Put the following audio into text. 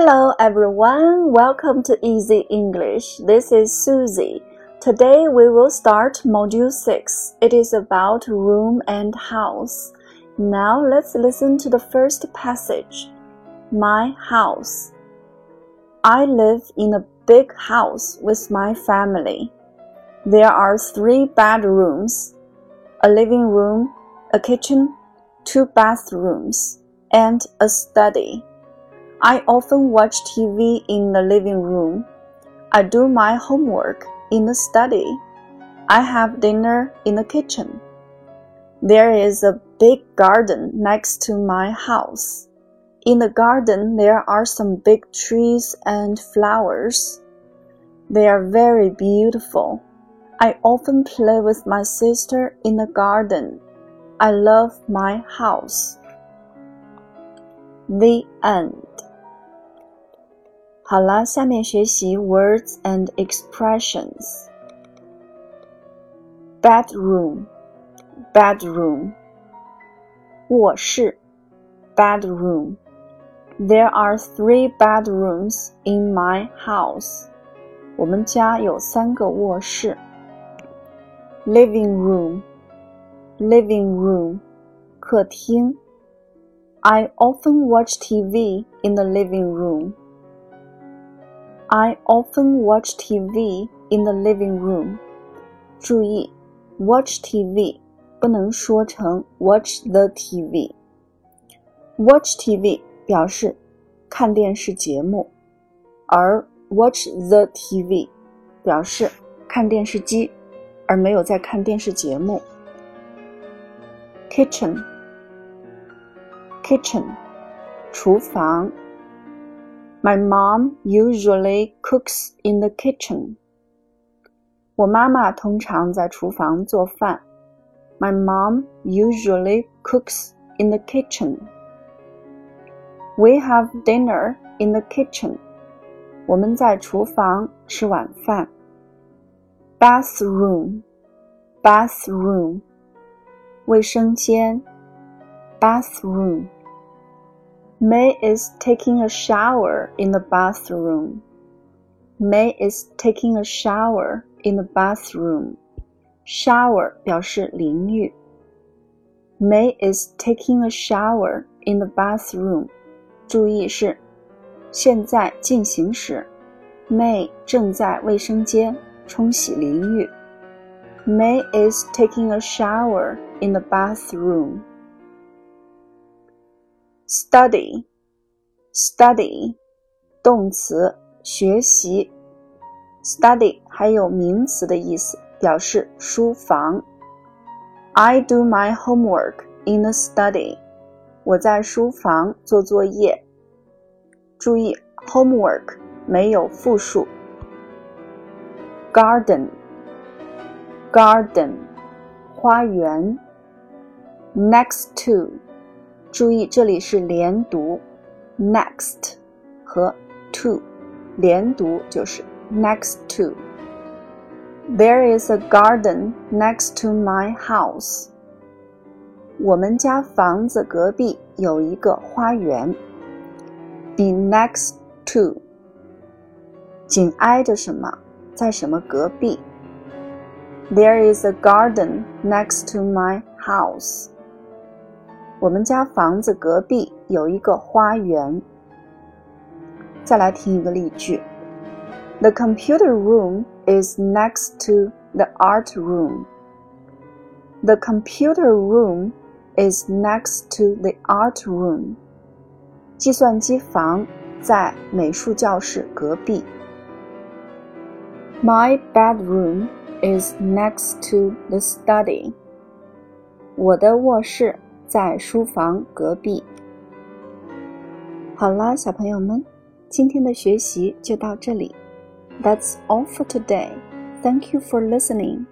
Hello everyone, welcome to Easy English. This is Susie. Today we will start Module 6. It is about room and house. Now let's listen to the first passage. My house. I live in a big house with my family. There are three bedrooms, a living room, a kitchen, two bathrooms, and a study. I often watch TV in the living room. I do my homework in the study. I have dinner in the kitchen. There is a big garden next to my house. In the garden, there are some big trees and flowers. They are very beautiful. I often play with my sister in the garden. I love my house. The end. 好了，下面学习 words and expressions. Bedroom, bedroom. 卧室 bedroom. There are three bedrooms in my house. 我们家有三个卧室。Living room, living room. 客厅 I often watch TV in the living room. I often watch TV in the living room. 注意，watch TV 不能说成 watch the TV。watch TV 表示看电视节目，而 watch the TV 表示看电视机，而没有在看电视节目。kitchen kitchen 厨房 my mom usually cooks in the kitchen. 我妈妈通常在厨房做饭。My mom usually cooks in the kitchen. We have dinner in the kitchen. 我们在厨房吃晚饭。Bathroom, bathroom. 卫生间。Bathroom. May is taking a shower in the bathroom. May is taking a shower in the bathroom. Shower 表示淋浴。May is taking a shower in the bathroom. 注意是现在进行时。May 正在卫生间冲洗淋浴。May is taking a shower in the bathroom Study study 动词学习 study 还有名词的意思，表示书房。I do my homework in the study。我在书房做作业。注意，homework 没有复数。Garden garden 花园。Next to 注意，这里是连读，next 和 to 连读就是 next to。There is a garden next to my house。我们家房子隔壁有一个花园。Be next to，紧挨着什么，在什么隔壁？There is a garden next to my house。 我们家房子隔壁有一个花园。再来听一个例句：The computer room is next to the art room. The computer room is next to the art room. 计算机房在美术教室隔壁。My bedroom is next to the study. 我的卧室 在书房隔壁。好啦，小朋友们，今天的学习就到这里。That's all for today. Thank you for listening.